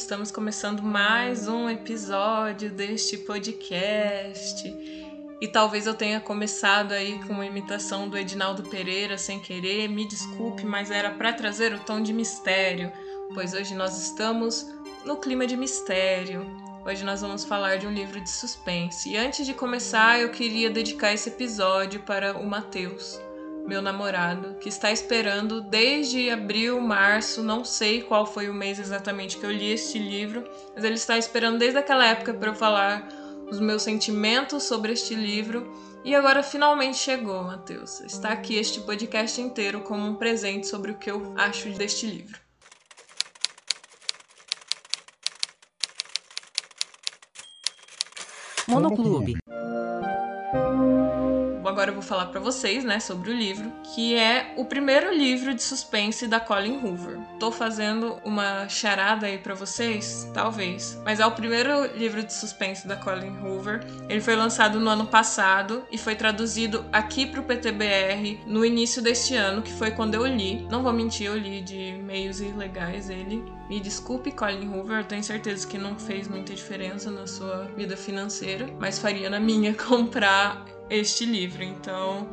estamos começando mais um episódio deste podcast. E talvez eu tenha começado aí com uma imitação do Edinaldo Pereira sem querer, me desculpe, mas era para trazer o tom de mistério, pois hoje nós estamos no clima de mistério. Hoje nós vamos falar de um livro de suspense. E antes de começar, eu queria dedicar esse episódio para o Matheus meu namorado, que está esperando desde abril, março, não sei qual foi o mês exatamente que eu li este livro, mas ele está esperando desde aquela época para eu falar os meus sentimentos sobre este livro. E agora finalmente chegou, Matheus. Está aqui este podcast inteiro como um presente sobre o que eu acho deste livro. Monoclube agora eu vou falar para vocês, né, sobre o livro, que é o primeiro livro de suspense da Colin Hoover. Tô fazendo uma charada aí para vocês, talvez, mas é o primeiro livro de suspense da Colin Hoover. Ele foi lançado no ano passado e foi traduzido aqui pro PTBR no início deste ano, que foi quando eu li. Não vou mentir, eu li de meios ilegais ele. Me desculpe, Colin Hoover, eu tenho certeza que não fez muita diferença na sua vida financeira, mas faria na minha comprar este livro. Então,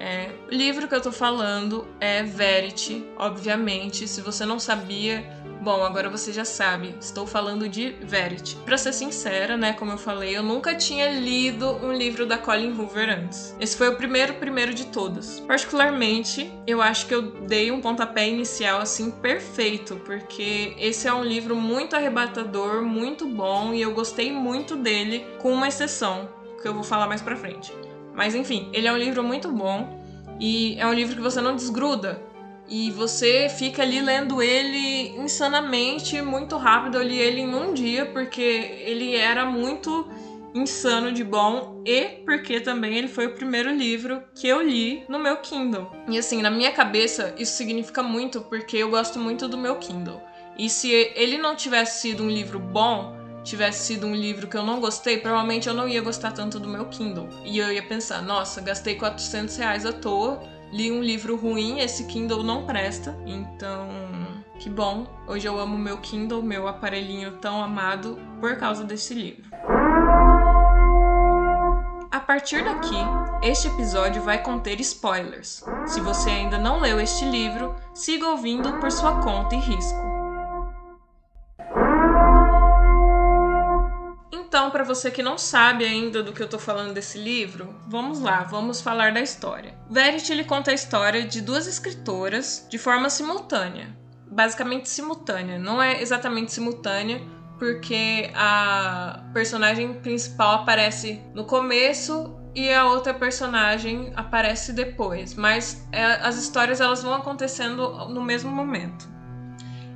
é, o livro que eu tô falando é Verity, obviamente. Se você não sabia, bom, agora você já sabe. Estou falando de Verity. Para ser sincera, né, como eu falei, eu nunca tinha lido um livro da Colin Hoover antes. Esse foi o primeiro primeiro de todos. Particularmente, eu acho que eu dei um pontapé inicial assim perfeito, porque esse é um livro muito arrebatador, muito bom e eu gostei muito dele, com uma exceção que eu vou falar mais para frente. Mas enfim, ele é um livro muito bom e é um livro que você não desgruda. E você fica ali lendo ele insanamente, muito rápido. Eu li ele em um dia porque ele era muito insano de bom e porque também ele foi o primeiro livro que eu li no meu Kindle. E assim, na minha cabeça, isso significa muito porque eu gosto muito do meu Kindle. E se ele não tivesse sido um livro bom, tivesse sido um livro que eu não gostei, provavelmente eu não ia gostar tanto do meu Kindle. E eu ia pensar, nossa, gastei 400 reais à toa, li um livro ruim, esse Kindle não presta. Então, que bom. Hoje eu amo meu Kindle, meu aparelhinho tão amado, por causa desse livro. A partir daqui, este episódio vai conter spoilers. Se você ainda não leu este livro, siga ouvindo por sua conta e risco. Então, para você que não sabe ainda do que eu tô falando desse livro, vamos lá, vamos falar da história. Verity ele conta a história de duas escritoras de forma simultânea, basicamente simultânea, não é exatamente simultânea, porque a personagem principal aparece no começo e a outra personagem aparece depois, mas é, as histórias elas vão acontecendo no mesmo momento.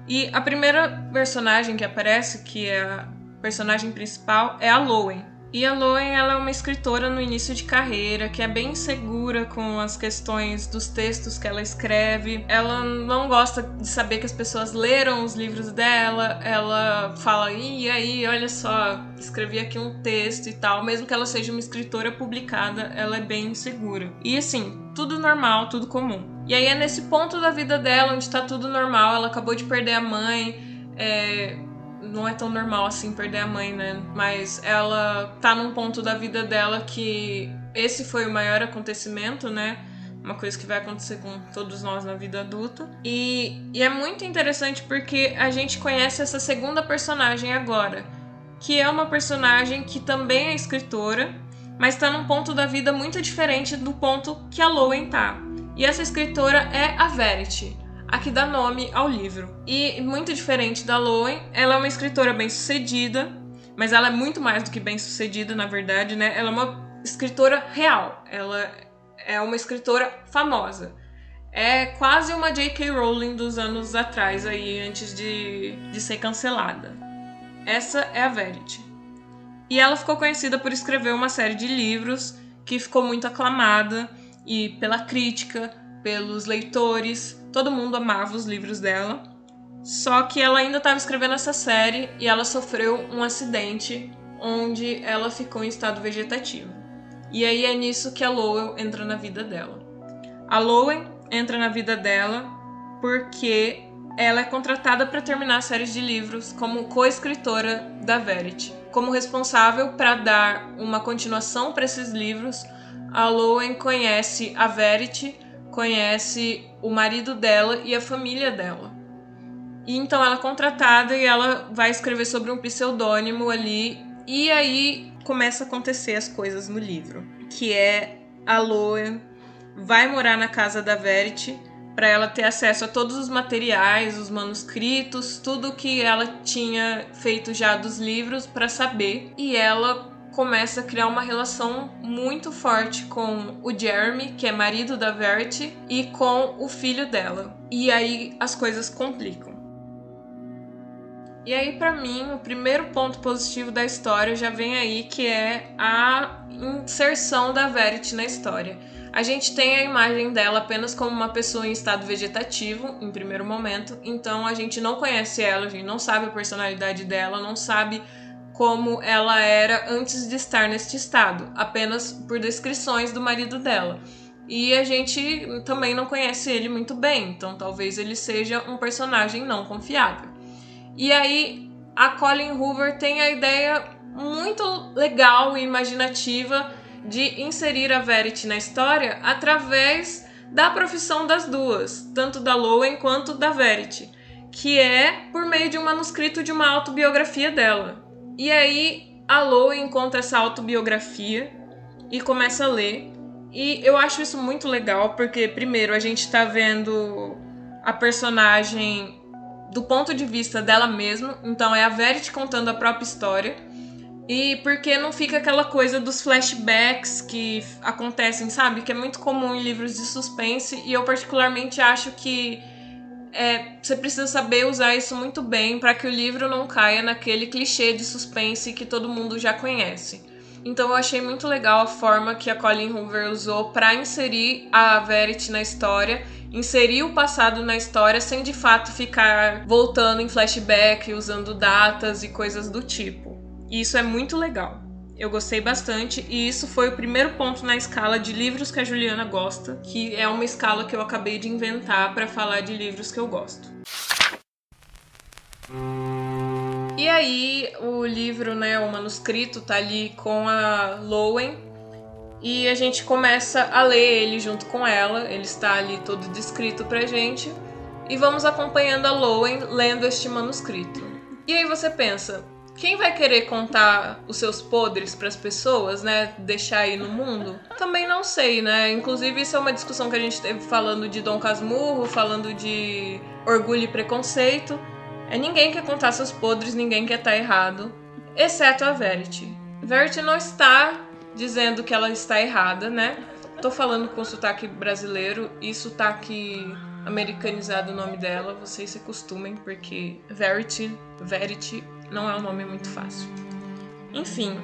E a primeira personagem que aparece, que é personagem principal é a Lowen. E a Lowen ela é uma escritora no início de carreira que é bem insegura com as questões dos textos que ela escreve. Ela não gosta de saber que as pessoas leram os livros dela. Ela fala: e aí, olha só, escrevi aqui um texto e tal. Mesmo que ela seja uma escritora publicada, ela é bem insegura. E assim, tudo normal, tudo comum. E aí é nesse ponto da vida dela onde tá tudo normal. Ela acabou de perder a mãe. É, não é tão normal assim perder a mãe, né? Mas ela tá num ponto da vida dela que esse foi o maior acontecimento, né? Uma coisa que vai acontecer com todos nós na vida adulta. E, e é muito interessante porque a gente conhece essa segunda personagem agora, que é uma personagem que também é escritora, mas tá num ponto da vida muito diferente do ponto que a Lowen tá. E essa escritora é a Verity a que dá nome ao livro. E muito diferente da Lowen, ela é uma escritora bem-sucedida, mas ela é muito mais do que bem-sucedida, na verdade, né? Ela é uma escritora real. Ela é uma escritora famosa. É quase uma J.K. Rowling dos anos atrás aí, antes de, de ser cancelada. Essa é a Verity. E ela ficou conhecida por escrever uma série de livros que ficou muito aclamada e pela crítica, pelos leitores, todo mundo amava os livros dela. Só que ela ainda estava escrevendo essa série e ela sofreu um acidente onde ela ficou em estado vegetativo. E aí é nisso que a Lowell entra na vida dela. A Lowen entra na vida dela porque ela é contratada para terminar a série de livros como co-escritora da Verity. Como responsável para dar uma continuação para esses livros, a Lowen conhece a Verity, conhece o marido dela e a família dela. E então ela é contratada e ela vai escrever sobre um pseudônimo ali. E aí começa a acontecer as coisas no livro. Que é a Loen vai morar na casa da Verity para ela ter acesso a todos os materiais, os manuscritos, tudo que ela tinha feito já dos livros para saber. E ela começa a criar uma relação muito forte com o Jeremy, que é marido da Verity, e com o filho dela. E aí as coisas complicam. E aí, para mim, o primeiro ponto positivo da história já vem aí, que é a inserção da Verity na história. A gente tem a imagem dela apenas como uma pessoa em estado vegetativo, em primeiro momento, então a gente não conhece ela, a gente não sabe a personalidade dela, não sabe como ela era antes de estar neste estado, apenas por descrições do marido dela. E a gente também não conhece ele muito bem, então talvez ele seja um personagem não confiável. E aí a Colin Hoover tem a ideia muito legal e imaginativa de inserir a Verity na história através da profissão das duas, tanto da Lowen quanto da Verity, que é por meio de um manuscrito de uma autobiografia dela. E aí a Lowen encontra essa autobiografia e começa a ler. E eu acho isso muito legal porque primeiro a gente está vendo a personagem do ponto de vista dela mesma, então é a Verity contando a própria história. E porque não fica aquela coisa dos flashbacks que acontecem, sabe? Que é muito comum em livros de suspense. E eu, particularmente, acho que é, você precisa saber usar isso muito bem para que o livro não caia naquele clichê de suspense que todo mundo já conhece. Então eu achei muito legal a forma que a Colin Hoover usou para inserir a Verity na história inserir o passado na história sem de fato ficar voltando em flashback, usando datas e coisas do tipo. E isso é muito legal. Eu gostei bastante e isso foi o primeiro ponto na escala de livros que a Juliana gosta, que é uma escala que eu acabei de inventar para falar de livros que eu gosto. E aí, o livro, né, o manuscrito tá ali com a Lowen, e a gente começa a ler ele junto com ela. Ele está ali todo descrito pra gente. E vamos acompanhando a Lowen lendo este manuscrito. E aí você pensa, quem vai querer contar os seus podres para as pessoas, né? Deixar aí no mundo? Também não sei, né? Inclusive, isso é uma discussão que a gente teve falando de Dom Casmurro, falando de orgulho e preconceito. É ninguém quer contar seus podres, ninguém quer estar tá errado, exceto a Verity. Verity não está dizendo que ela está errada, né? Tô falando com sotaque brasileiro e sotaque americanizado o nome dela, vocês se acostumem, porque Verity, Verity não é um nome muito fácil. Enfim,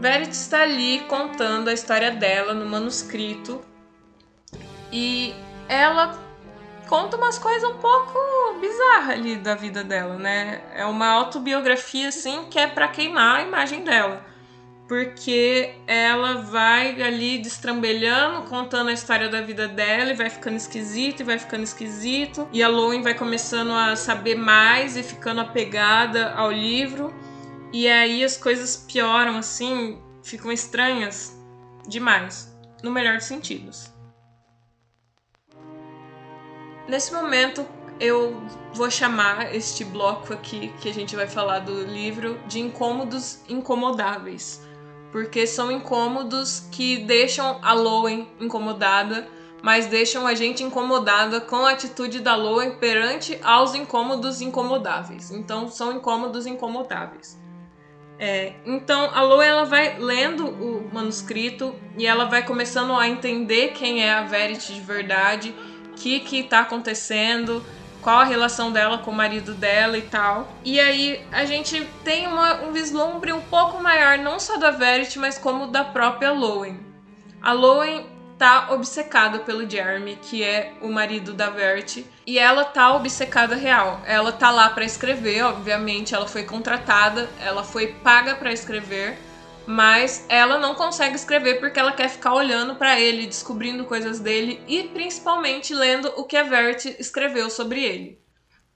Verity está ali contando a história dela no manuscrito e ela conta umas coisas um pouco bizarras ali da vida dela, né? É uma autobiografia assim que é para queimar a imagem dela porque ela vai ali destrambelhando, contando a história da vida dela e vai ficando esquisito e vai ficando esquisito. E a Lowen vai começando a saber mais e ficando apegada ao livro. E aí as coisas pioram assim, ficam estranhas demais, no melhor dos sentidos. Nesse momento, eu vou chamar este bloco aqui que a gente vai falar do livro de incômodos incomodáveis porque são incômodos que deixam a Lowen incomodada, mas deixam a gente incomodada com a atitude da Lowen perante aos incômodos incomodáveis. Então, são incômodos incomodáveis. É, então, a Lowen ela vai lendo o manuscrito e ela vai começando a entender quem é a Verity de verdade, o que está acontecendo, qual a relação dela com o marido dela e tal. E aí a gente tem uma, um vislumbre um pouco maior, não só da Verity, mas como da própria Lowen. A Lowen tá obcecada pelo Jeremy, que é o marido da Verity, e ela tá obcecada real. Ela tá lá para escrever, obviamente, ela foi contratada, ela foi paga para escrever mas ela não consegue escrever porque ela quer ficar olhando para ele, descobrindo coisas dele e principalmente lendo o que a Verity escreveu sobre ele.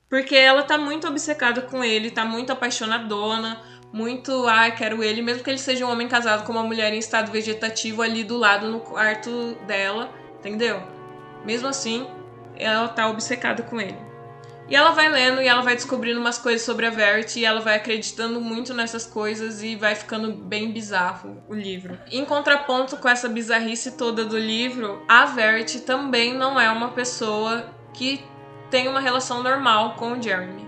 Porque ela tá muito obcecada com ele, tá muito apaixonadona, muito, ah, quero ele, mesmo que ele seja um homem casado com uma mulher em estado vegetativo ali do lado no quarto dela, entendeu? Mesmo assim, ela tá obcecada com ele. E ela vai lendo e ela vai descobrindo umas coisas sobre a Verity e ela vai acreditando muito nessas coisas e vai ficando bem bizarro o livro. Em contraponto com essa bizarrice toda do livro, a Verity também não é uma pessoa que tem uma relação normal com o Jeremy.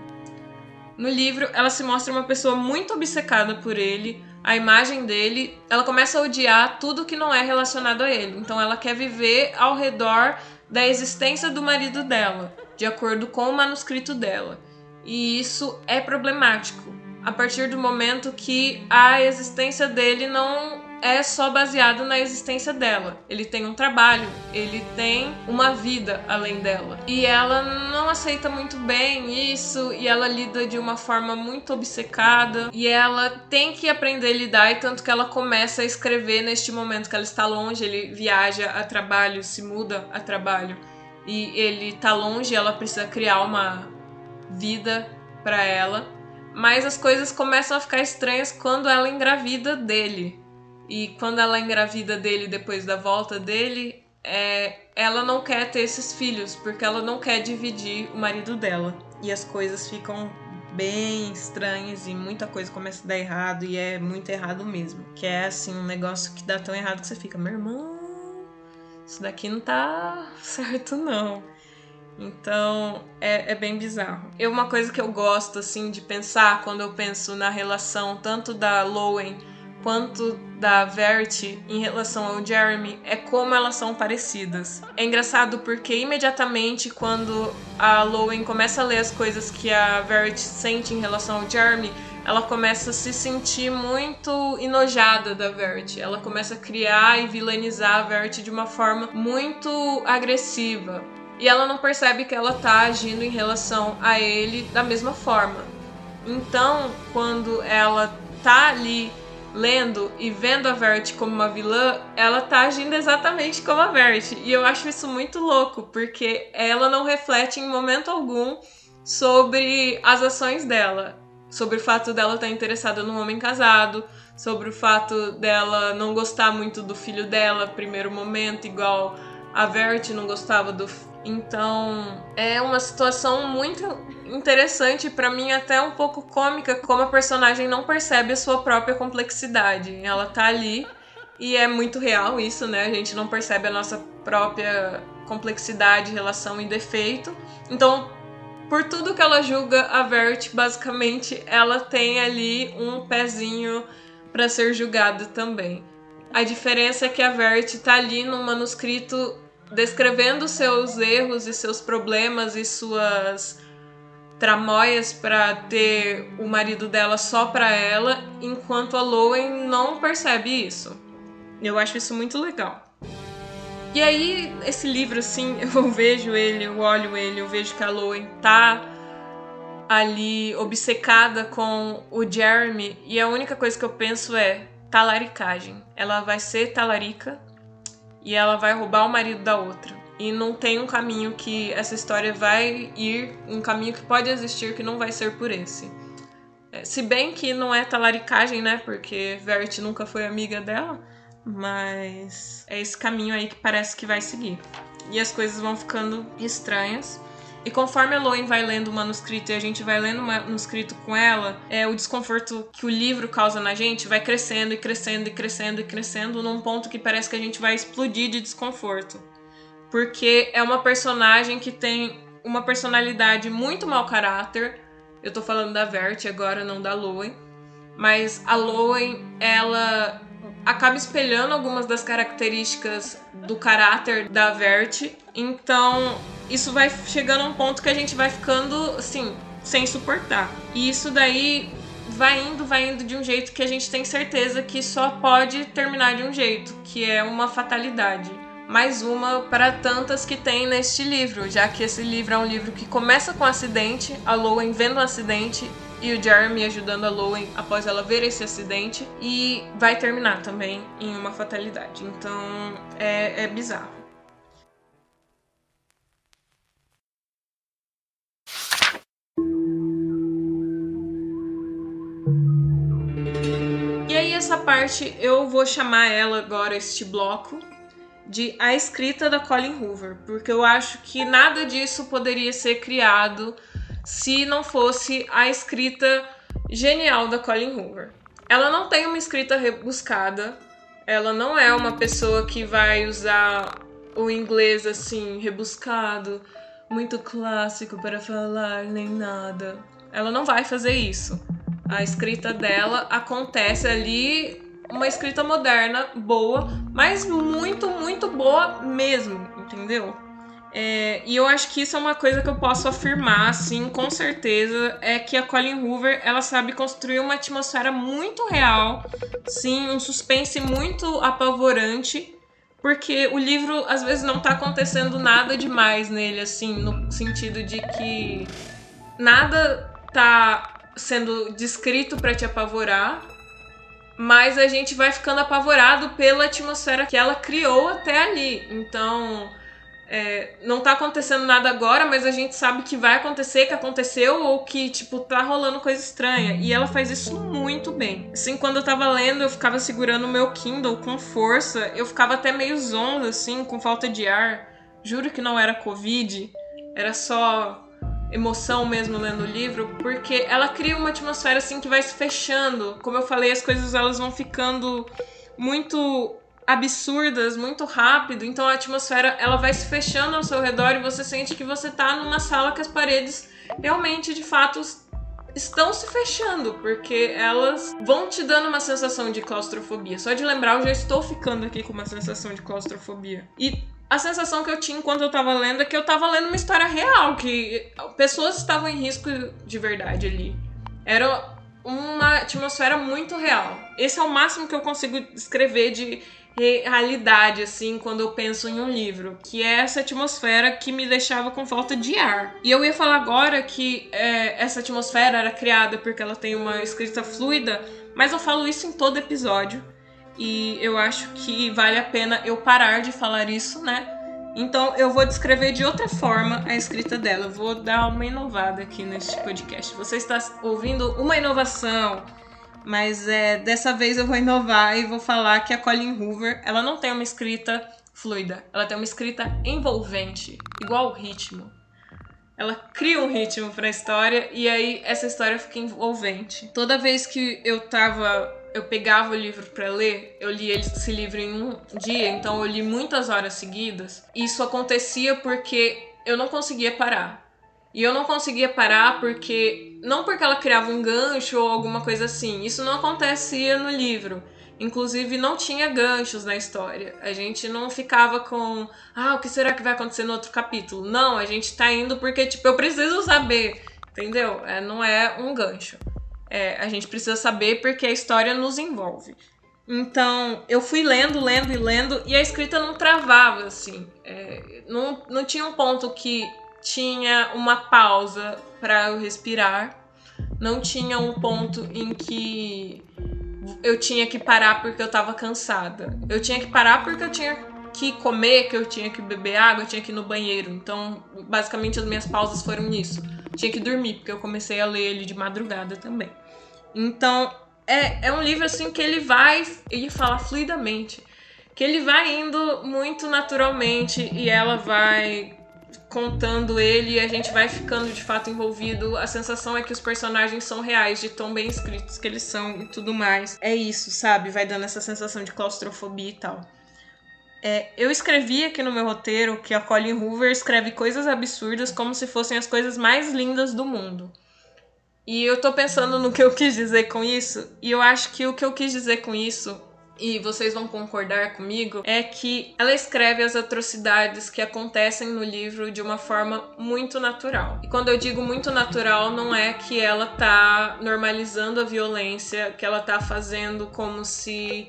No livro, ela se mostra uma pessoa muito obcecada por ele, a imagem dele, ela começa a odiar tudo que não é relacionado a ele. Então ela quer viver ao redor da existência do marido dela de acordo com o manuscrito dela. E isso é problemático a partir do momento que a existência dele não é só baseado na existência dela. Ele tem um trabalho, ele tem uma vida além dela. E ela não aceita muito bem isso, e ela lida de uma forma muito obcecada, e ela tem que aprender a lidar, e tanto que ela começa a escrever neste momento que ela está longe, ele viaja a trabalho, se muda a trabalho e ele tá longe, ela precisa criar uma vida para ela. Mas as coisas começam a ficar estranhas quando ela engravida dele. E quando ela engravida dele depois da volta dele, é, ela não quer ter esses filhos, porque ela não quer dividir o marido dela. E as coisas ficam bem estranhas e muita coisa começa a dar errado e é muito errado mesmo. Que é assim, um negócio que dá tão errado que você fica, meu irmão, isso daqui não tá certo, não. Então é, é, bem bizarro. E uma coisa que eu gosto assim de pensar quando eu penso na relação tanto da Lowen quanto da Verity em relação ao Jeremy é como elas são parecidas. É engraçado porque imediatamente quando a Lowen começa a ler as coisas que a Verity sente em relação ao Jeremy, ela começa a se sentir muito enojada da Verity. Ela começa a criar e vilanizar a Verity de uma forma muito agressiva. E ela não percebe que ela tá agindo em relação a ele da mesma forma. Então, quando ela tá ali lendo e vendo a Verity como uma vilã, ela tá agindo exatamente como a Verity. E eu acho isso muito louco, porque ela não reflete em momento algum sobre as ações dela sobre o fato dela estar interessada num homem casado, sobre o fato dela não gostar muito do filho dela, primeiro momento, igual a Verity não gostava do. Então, é uma situação muito interessante para mim até um pouco cômica como a personagem não percebe a sua própria complexidade. Ela tá ali e é muito real isso, né? A gente não percebe a nossa própria complexidade, relação e defeito. Então, por tudo que ela julga a Vert, basicamente ela tem ali um pezinho para ser julgada também. A diferença é que a Vert tá ali no manuscrito descrevendo seus erros e seus problemas e suas tramóias para ter o marido dela só para ela, enquanto a Lowen não percebe isso. Eu acho isso muito legal. E aí, esse livro, assim, eu vejo ele, eu olho ele, eu vejo que a Lowen tá ali obcecada com o Jeremy e a única coisa que eu penso é talaricagem. Ela vai ser talarica e ela vai roubar o marido da outra. E não tem um caminho que essa história vai ir, um caminho que pode existir que não vai ser por esse. É, se bem que não é talaricagem, né? Porque Verity nunca foi amiga dela. Mas é esse caminho aí que parece que vai seguir. E as coisas vão ficando estranhas. E conforme a Loen vai lendo o manuscrito e a gente vai lendo o manuscrito com ela, é, o desconforto que o livro causa na gente vai crescendo e crescendo e crescendo e crescendo num ponto que parece que a gente vai explodir de desconforto. Porque é uma personagem que tem uma personalidade muito mau caráter. Eu tô falando da Vert agora, não da Loen. Mas a Loen, ela acaba espelhando algumas das características do caráter da Vert. Então, isso vai chegando a um ponto que a gente vai ficando assim, sem suportar. E isso daí vai indo, vai indo de um jeito que a gente tem certeza que só pode terminar de um jeito, que é uma fatalidade. Mais uma para tantas que tem neste livro, já que esse livro é um livro que começa com um acidente, a Lowen vendo um acidente e o Jeremy ajudando a Lowen após ela ver esse acidente e vai terminar também em uma fatalidade. Então é, é bizarro. E aí essa parte eu vou chamar ela agora este bloco de a escrita da Colin Hoover, porque eu acho que nada disso poderia ser criado se não fosse a escrita genial da Colin Hoover. Ela não tem uma escrita rebuscada, ela não é uma pessoa que vai usar o inglês assim, rebuscado, muito clássico para falar, nem nada. Ela não vai fazer isso. A escrita dela acontece ali, uma escrita moderna, boa, mas muito, muito boa mesmo, entendeu? É, e eu acho que isso é uma coisa que eu posso afirmar, assim, com certeza, é que a Colin Hoover, ela sabe construir uma atmosfera muito real, sim, um suspense muito apavorante, porque o livro às vezes não tá acontecendo nada demais nele, assim, no sentido de que nada tá sendo descrito para te apavorar, mas a gente vai ficando apavorado pela atmosfera que ela criou até ali. Então, é, não tá acontecendo nada agora, mas a gente sabe que vai acontecer, que aconteceu, ou que, tipo, tá rolando coisa estranha. E ela faz isso muito bem. Assim, quando eu tava lendo, eu ficava segurando o meu Kindle com força, eu ficava até meio zonda, assim, com falta de ar. Juro que não era Covid, era só emoção mesmo lendo o livro, porque ela cria uma atmosfera assim que vai se fechando. Como eu falei, as coisas elas vão ficando muito absurdas muito rápido, então a atmosfera ela vai se fechando ao seu redor e você sente que você tá numa sala que as paredes realmente de fato estão se fechando, porque elas vão te dando uma sensação de claustrofobia. Só de lembrar, eu já estou ficando aqui com uma sensação de claustrofobia. E a sensação que eu tinha enquanto eu tava lendo é que eu tava lendo uma história real, que pessoas estavam em risco de verdade ali. Era uma atmosfera muito real. Esse é o máximo que eu consigo descrever de realidade, assim, quando eu penso em um livro, que é essa atmosfera que me deixava com falta de ar. E eu ia falar agora que é, essa atmosfera era criada porque ela tem uma escrita fluida, mas eu falo isso em todo episódio. E eu acho que vale a pena eu parar de falar isso, né? Então eu vou descrever de outra forma a escrita dela. Vou dar uma inovada aqui neste podcast. Você está ouvindo uma inovação mas é, dessa vez eu vou inovar e vou falar que a Colin Hoover, ela não tem uma escrita fluida, ela tem uma escrita envolvente, igual o ritmo. Ela cria um ritmo para a história e aí essa história fica envolvente. Toda vez que eu tava eu pegava o livro para ler, eu li esse livro em um dia, então eu li muitas horas seguidas. Isso acontecia porque eu não conseguia parar. E eu não conseguia parar porque. Não porque ela criava um gancho ou alguma coisa assim. Isso não acontecia no livro. Inclusive, não tinha ganchos na história. A gente não ficava com. Ah, o que será que vai acontecer no outro capítulo? Não, a gente tá indo porque, tipo, eu preciso saber. Entendeu? É, não é um gancho. É, a gente precisa saber porque a história nos envolve. Então, eu fui lendo, lendo e lendo, e a escrita não travava, assim. É, não, não tinha um ponto que tinha uma pausa para eu respirar, não tinha um ponto em que eu tinha que parar porque eu tava cansada. Eu tinha que parar porque eu tinha que comer, que eu tinha que beber água, eu tinha que ir no banheiro. Então, basicamente as minhas pausas foram nisso. tinha que dormir, porque eu comecei a ler ele de madrugada também. Então, é, é um livro assim que ele vai, ele fala fluidamente, que ele vai indo muito naturalmente e ela vai contando ele e a gente vai ficando de fato envolvido. A sensação é que os personagens são reais, de tão bem escritos que eles são e tudo mais. É isso, sabe? Vai dando essa sensação de claustrofobia e tal. É, eu escrevi aqui no meu roteiro que a Colin Hoover escreve coisas absurdas como se fossem as coisas mais lindas do mundo. E eu tô pensando no que eu quis dizer com isso, e eu acho que o que eu quis dizer com isso e vocês vão concordar comigo, é que ela escreve as atrocidades que acontecem no livro de uma forma muito natural. E quando eu digo muito natural, não é que ela tá normalizando a violência, que ela tá fazendo como se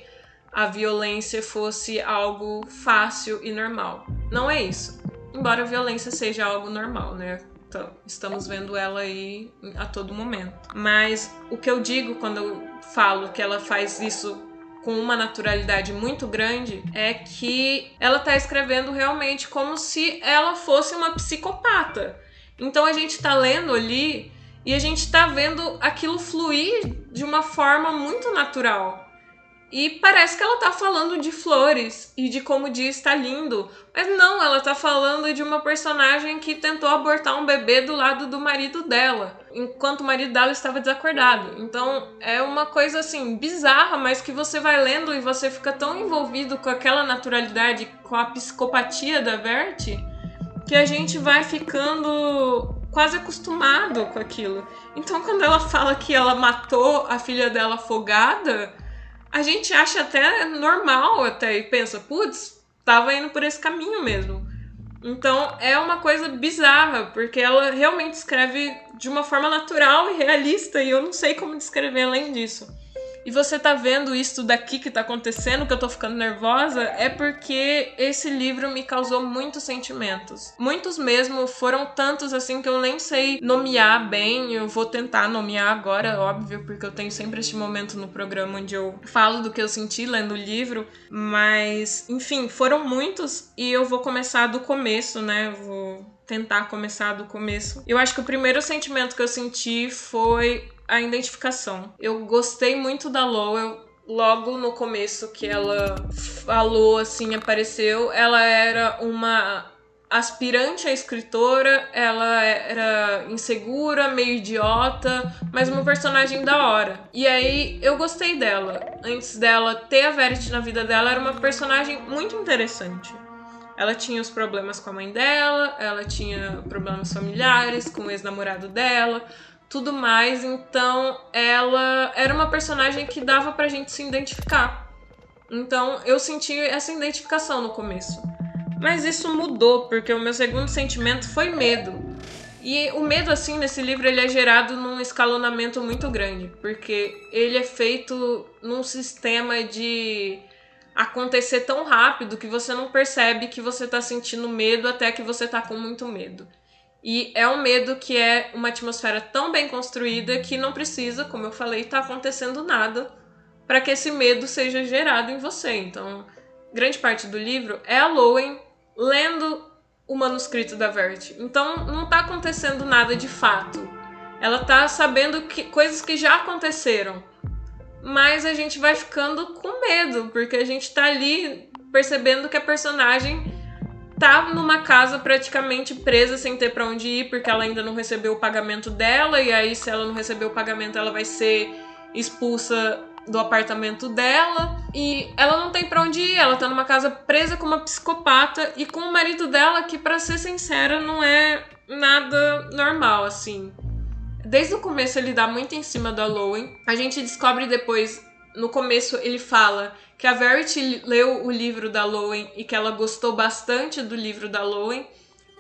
a violência fosse algo fácil e normal. Não é isso. Embora a violência seja algo normal, né? Então, estamos vendo ela aí a todo momento. Mas o que eu digo quando eu falo que ela faz isso com uma naturalidade muito grande é que ela tá escrevendo realmente como se ela fosse uma psicopata. Então a gente tá lendo ali e a gente tá vendo aquilo fluir de uma forma muito natural. E parece que ela tá falando de flores e de como o dia está lindo. Mas não, ela tá falando de uma personagem que tentou abortar um bebê do lado do marido dela, enquanto o marido dela estava desacordado. Então é uma coisa assim bizarra, mas que você vai lendo e você fica tão envolvido com aquela naturalidade, com a psicopatia da Verte, que a gente vai ficando quase acostumado com aquilo. Então quando ela fala que ela matou a filha dela afogada, a gente acha até normal até e pensa, putz, tava indo por esse caminho mesmo. Então é uma coisa bizarra, porque ela realmente escreve de uma forma natural e realista, e eu não sei como descrever além disso e você tá vendo isso daqui que tá acontecendo, que eu tô ficando nervosa, é porque esse livro me causou muitos sentimentos. Muitos mesmo, foram tantos assim que eu nem sei nomear bem. Eu vou tentar nomear agora, óbvio, porque eu tenho sempre este momento no programa onde eu falo do que eu senti lendo o livro, mas enfim, foram muitos e eu vou começar do começo, né? Vou tentar começar do começo. Eu acho que o primeiro sentimento que eu senti foi a identificação. Eu gostei muito da Lowell logo no começo que ela falou assim, apareceu, ela era uma aspirante a escritora, ela era insegura, meio idiota, mas uma personagem da hora. E aí eu gostei dela. Antes dela ter a Verity na vida dela, era uma personagem muito interessante. Ela tinha os problemas com a mãe dela, ela tinha problemas familiares com o ex-namorado dela, tudo mais. Então, ela era uma personagem que dava pra gente se identificar. Então, eu senti essa identificação no começo. Mas isso mudou, porque o meu segundo sentimento foi medo. E o medo, assim, nesse livro, ele é gerado num escalonamento muito grande, porque ele é feito num sistema de acontecer tão rápido que você não percebe que você tá sentindo medo até que você tá com muito medo. E é um medo que é uma atmosfera tão bem construída que não precisa, como eu falei, estar tá acontecendo nada para que esse medo seja gerado em você. Então, grande parte do livro é a Lowen lendo o manuscrito da Verity. Então, não está acontecendo nada de fato. Ela está sabendo que coisas que já aconteceram. Mas a gente vai ficando com medo, porque a gente está ali percebendo que a personagem tá numa casa praticamente presa sem ter para onde ir, porque ela ainda não recebeu o pagamento dela, e aí se ela não receber o pagamento, ela vai ser expulsa do apartamento dela e ela não tem para onde ir, ela tá numa casa presa com uma psicopata e com o marido dela que para ser sincera não é nada normal assim. Desde o começo ele dá muito em cima da Lowen. A gente descobre depois no começo ele fala que a Verity leu o livro da Lowen e que ela gostou bastante do livro da Lowen,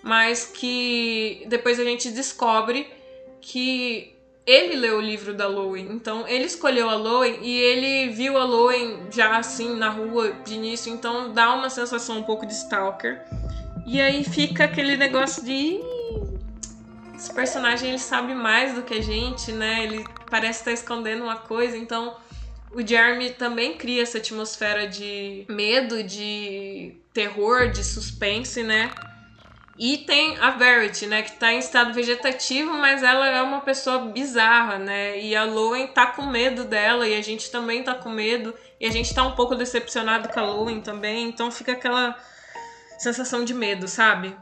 mas que depois a gente descobre que ele leu o livro da Lowen. Então ele escolheu a Lowen e ele viu a Lowen já assim na rua de início, então dá uma sensação um pouco de stalker. E aí fica aquele negócio de esse personagem ele sabe mais do que a gente, né? Ele parece estar escondendo uma coisa, então o Jeremy também cria essa atmosfera de medo, de terror, de suspense, né? E tem a Verity, né, que tá em estado vegetativo, mas ela é uma pessoa bizarra, né? E a Lowen tá com medo dela e a gente também tá com medo e a gente tá um pouco decepcionado com a Lowen também, então fica aquela sensação de medo, sabe?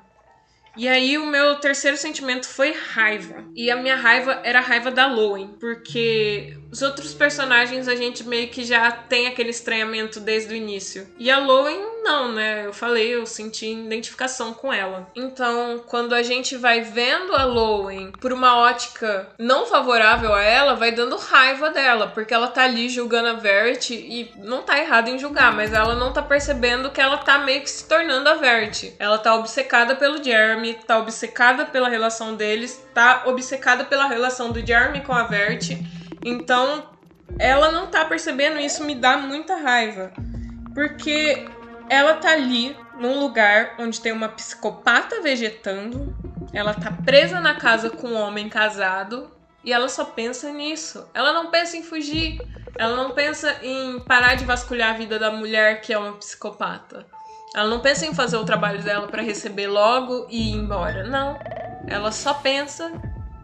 E aí o meu terceiro sentimento foi raiva. E a minha raiva era a raiva da Lowen, porque os outros personagens a gente meio que já tem aquele estranhamento desde o início. E a Lowen não, né? Eu falei, eu senti identificação com ela. Então, quando a gente vai vendo a Lowen por uma ótica não favorável a ela, vai dando raiva dela, porque ela tá ali julgando a Verity e não tá errado em julgar, mas ela não tá percebendo que ela tá meio que se tornando a Verity. Ela tá obcecada pelo Jeremy, tá obcecada pela relação deles, tá obcecada pela relação do Jeremy com a Verity. Então, ela não tá percebendo isso, me dá muita raiva. Porque ela tá ali num lugar onde tem uma psicopata vegetando, ela tá presa na casa com um homem casado e ela só pensa nisso. Ela não pensa em fugir, ela não pensa em parar de vasculhar a vida da mulher que é uma psicopata. Ela não pensa em fazer o trabalho dela para receber logo e ir embora. Não. Ela só pensa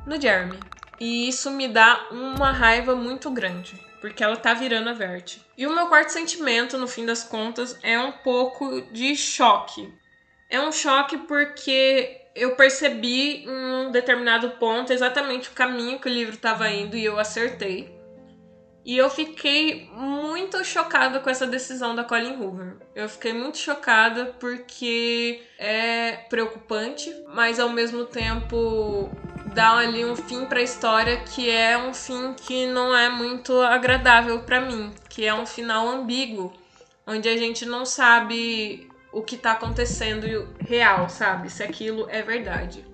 no Jeremy. E isso me dá uma raiva muito grande. porque ela tá virando a Vert. E o meu quarto sentimento, no fim das contas, é um pouco de choque. É um choque porque eu percebi em um determinado ponto exatamente o caminho que o livro estava indo e eu acertei. E eu fiquei muito chocada com essa decisão da Colin Hoover. Eu fiquei muito chocada porque é preocupante, mas ao mesmo tempo dá ali um fim para a história que é um fim que não é muito agradável para mim, que é um final ambíguo, onde a gente não sabe o que tá acontecendo real, sabe? Se aquilo é verdade.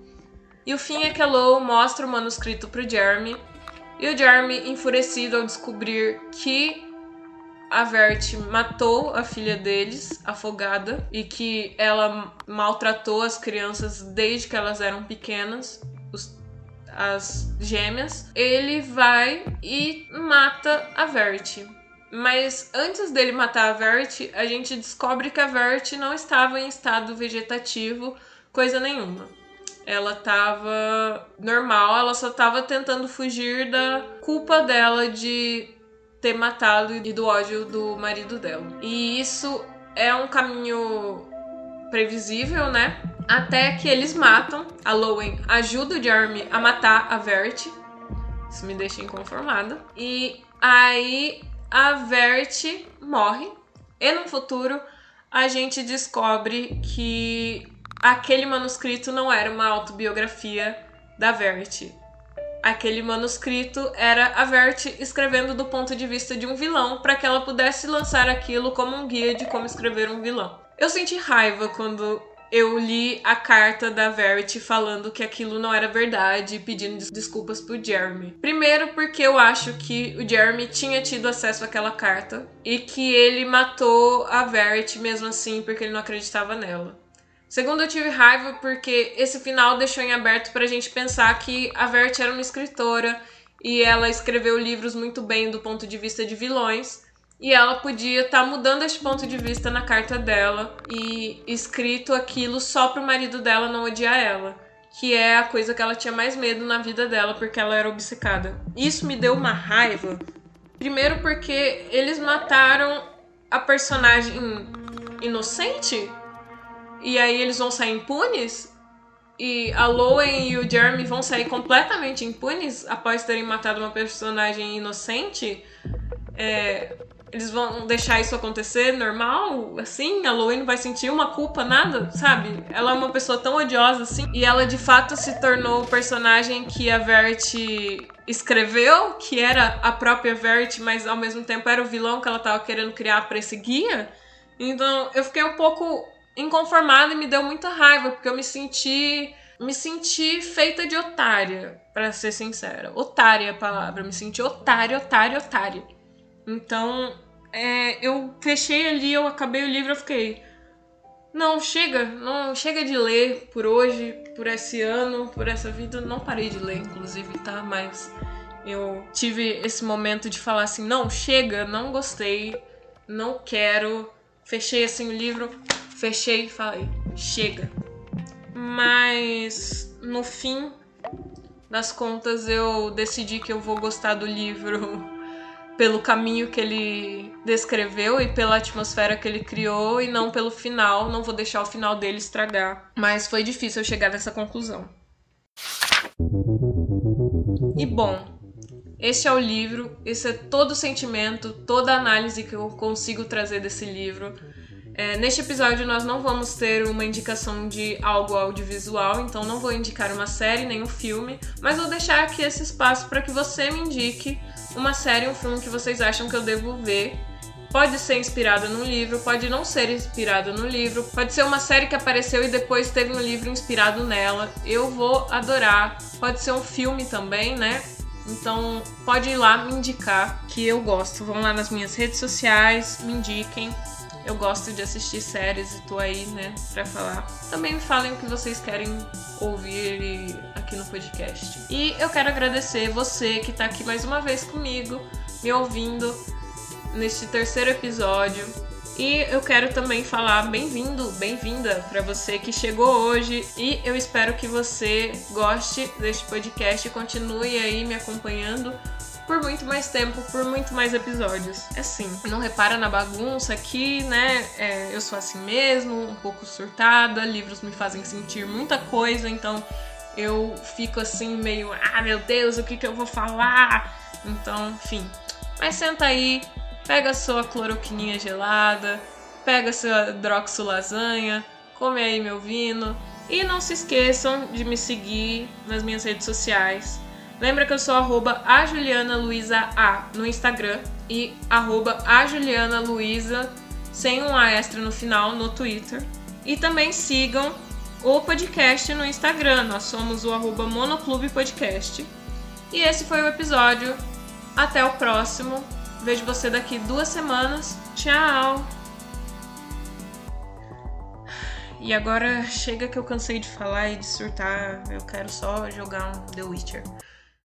E o fim é que a Lou mostra o manuscrito pro Jeremy, e o Jeremy, enfurecido ao descobrir que a Vert matou a filha deles, afogada, e que ela maltratou as crianças desde que elas eram pequenas, os, as gêmeas, ele vai e mata a Vert. Mas antes dele matar a Vert, a gente descobre que a Vert não estava em estado vegetativo, coisa nenhuma. Ela estava normal, ela só estava tentando fugir da culpa dela de ter matado e do ódio do marido dela. E isso é um caminho previsível, né? Até que eles matam. A Lowen ajuda o Jeremy a matar a Vert. Isso me deixa inconformada. E aí a Vert morre e no futuro a gente descobre que aquele manuscrito não era uma autobiografia da Vert. Aquele manuscrito era a Vert escrevendo do ponto de vista de um vilão para que ela pudesse lançar aquilo como um guia de como escrever um vilão. Eu senti raiva quando eu li a carta da Verity falando que aquilo não era verdade e pedindo desculpas pro Jeremy. Primeiro, porque eu acho que o Jeremy tinha tido acesso àquela carta e que ele matou a Verity mesmo assim porque ele não acreditava nela. Segundo, eu tive raiva porque esse final deixou em aberto pra gente pensar que a Verity era uma escritora e ela escreveu livros muito bem do ponto de vista de vilões e ela podia estar tá mudando este ponto de vista na carta dela e escrito aquilo só pro marido dela não odiar ela. Que é a coisa que ela tinha mais medo na vida dela, porque ela era obcecada. Isso me deu uma raiva. Primeiro porque eles mataram a personagem inocente. E aí eles vão sair impunes. E a Lowen e o Jeremy vão sair completamente impunes após terem matado uma personagem inocente. É, eles vão deixar isso acontecer normal, assim? A Lowen não vai sentir uma culpa, nada, sabe? Ela é uma pessoa tão odiosa assim. E ela de fato se tornou o personagem que a Verity escreveu, que era a própria Verity, mas ao mesmo tempo era o vilão que ela tava querendo criar pra esse guia. Então eu fiquei um pouco inconformada e me deu muita raiva, porque eu me senti. Me senti feita de otária, para ser sincera. Otária é a palavra. me senti otária, otária, otária. Então, é, eu fechei ali, eu acabei o livro, eu fiquei. Não, chega, não chega de ler por hoje, por esse ano, por essa vida. Não parei de ler, inclusive, tá? Mas eu tive esse momento de falar assim: não, chega, não gostei, não quero. Fechei assim o livro, fechei e falei: chega. Mas no fim das contas eu decidi que eu vou gostar do livro pelo caminho que ele descreveu e pela atmosfera que ele criou e não pelo final. Não vou deixar o final dele estragar. Mas foi difícil eu chegar nessa conclusão. E bom, este é o livro, esse é todo o sentimento, toda a análise que eu consigo trazer desse livro. É, neste episódio nós não vamos ter uma indicação de algo audiovisual, então não vou indicar uma série nem um filme, mas vou deixar aqui esse espaço para que você me indique uma série, um filme que vocês acham que eu devo ver. Pode ser inspirado num livro, pode não ser inspirado no livro, pode ser uma série que apareceu e depois teve um livro inspirado nela. Eu vou adorar. Pode ser um filme também, né? Então pode ir lá me indicar que eu gosto. Vão lá nas minhas redes sociais, me indiquem. Eu gosto de assistir séries e tô aí, né, pra falar. Também me falem o que vocês querem ouvir aqui no podcast. E eu quero agradecer você que tá aqui mais uma vez comigo, me ouvindo neste terceiro episódio. E eu quero também falar bem-vindo, bem-vinda para você que chegou hoje e eu espero que você goste deste podcast e continue aí me acompanhando muito mais tempo, por muito mais episódios. É assim, não repara na bagunça aqui, né? É, eu sou assim mesmo, um pouco surtada, livros me fazem sentir muita coisa, então eu fico assim meio, ah meu Deus, o que que eu vou falar? Então, enfim. Mas senta aí, pega sua cloroquininha gelada, pega a sua droxo lasanha, come aí meu vino e não se esqueçam de me seguir nas minhas redes sociais. Lembra que eu sou arroba a Juliana Luiza A no Instagram e arroba a Juliana Luiza sem um A extra no final no Twitter. E também sigam o podcast no Instagram. Nós somos o arroba Monoclube Podcast. E esse foi o episódio. Até o próximo. Vejo você daqui duas semanas. Tchau! E agora chega que eu cansei de falar e de surtar. Eu quero só jogar um The Witcher.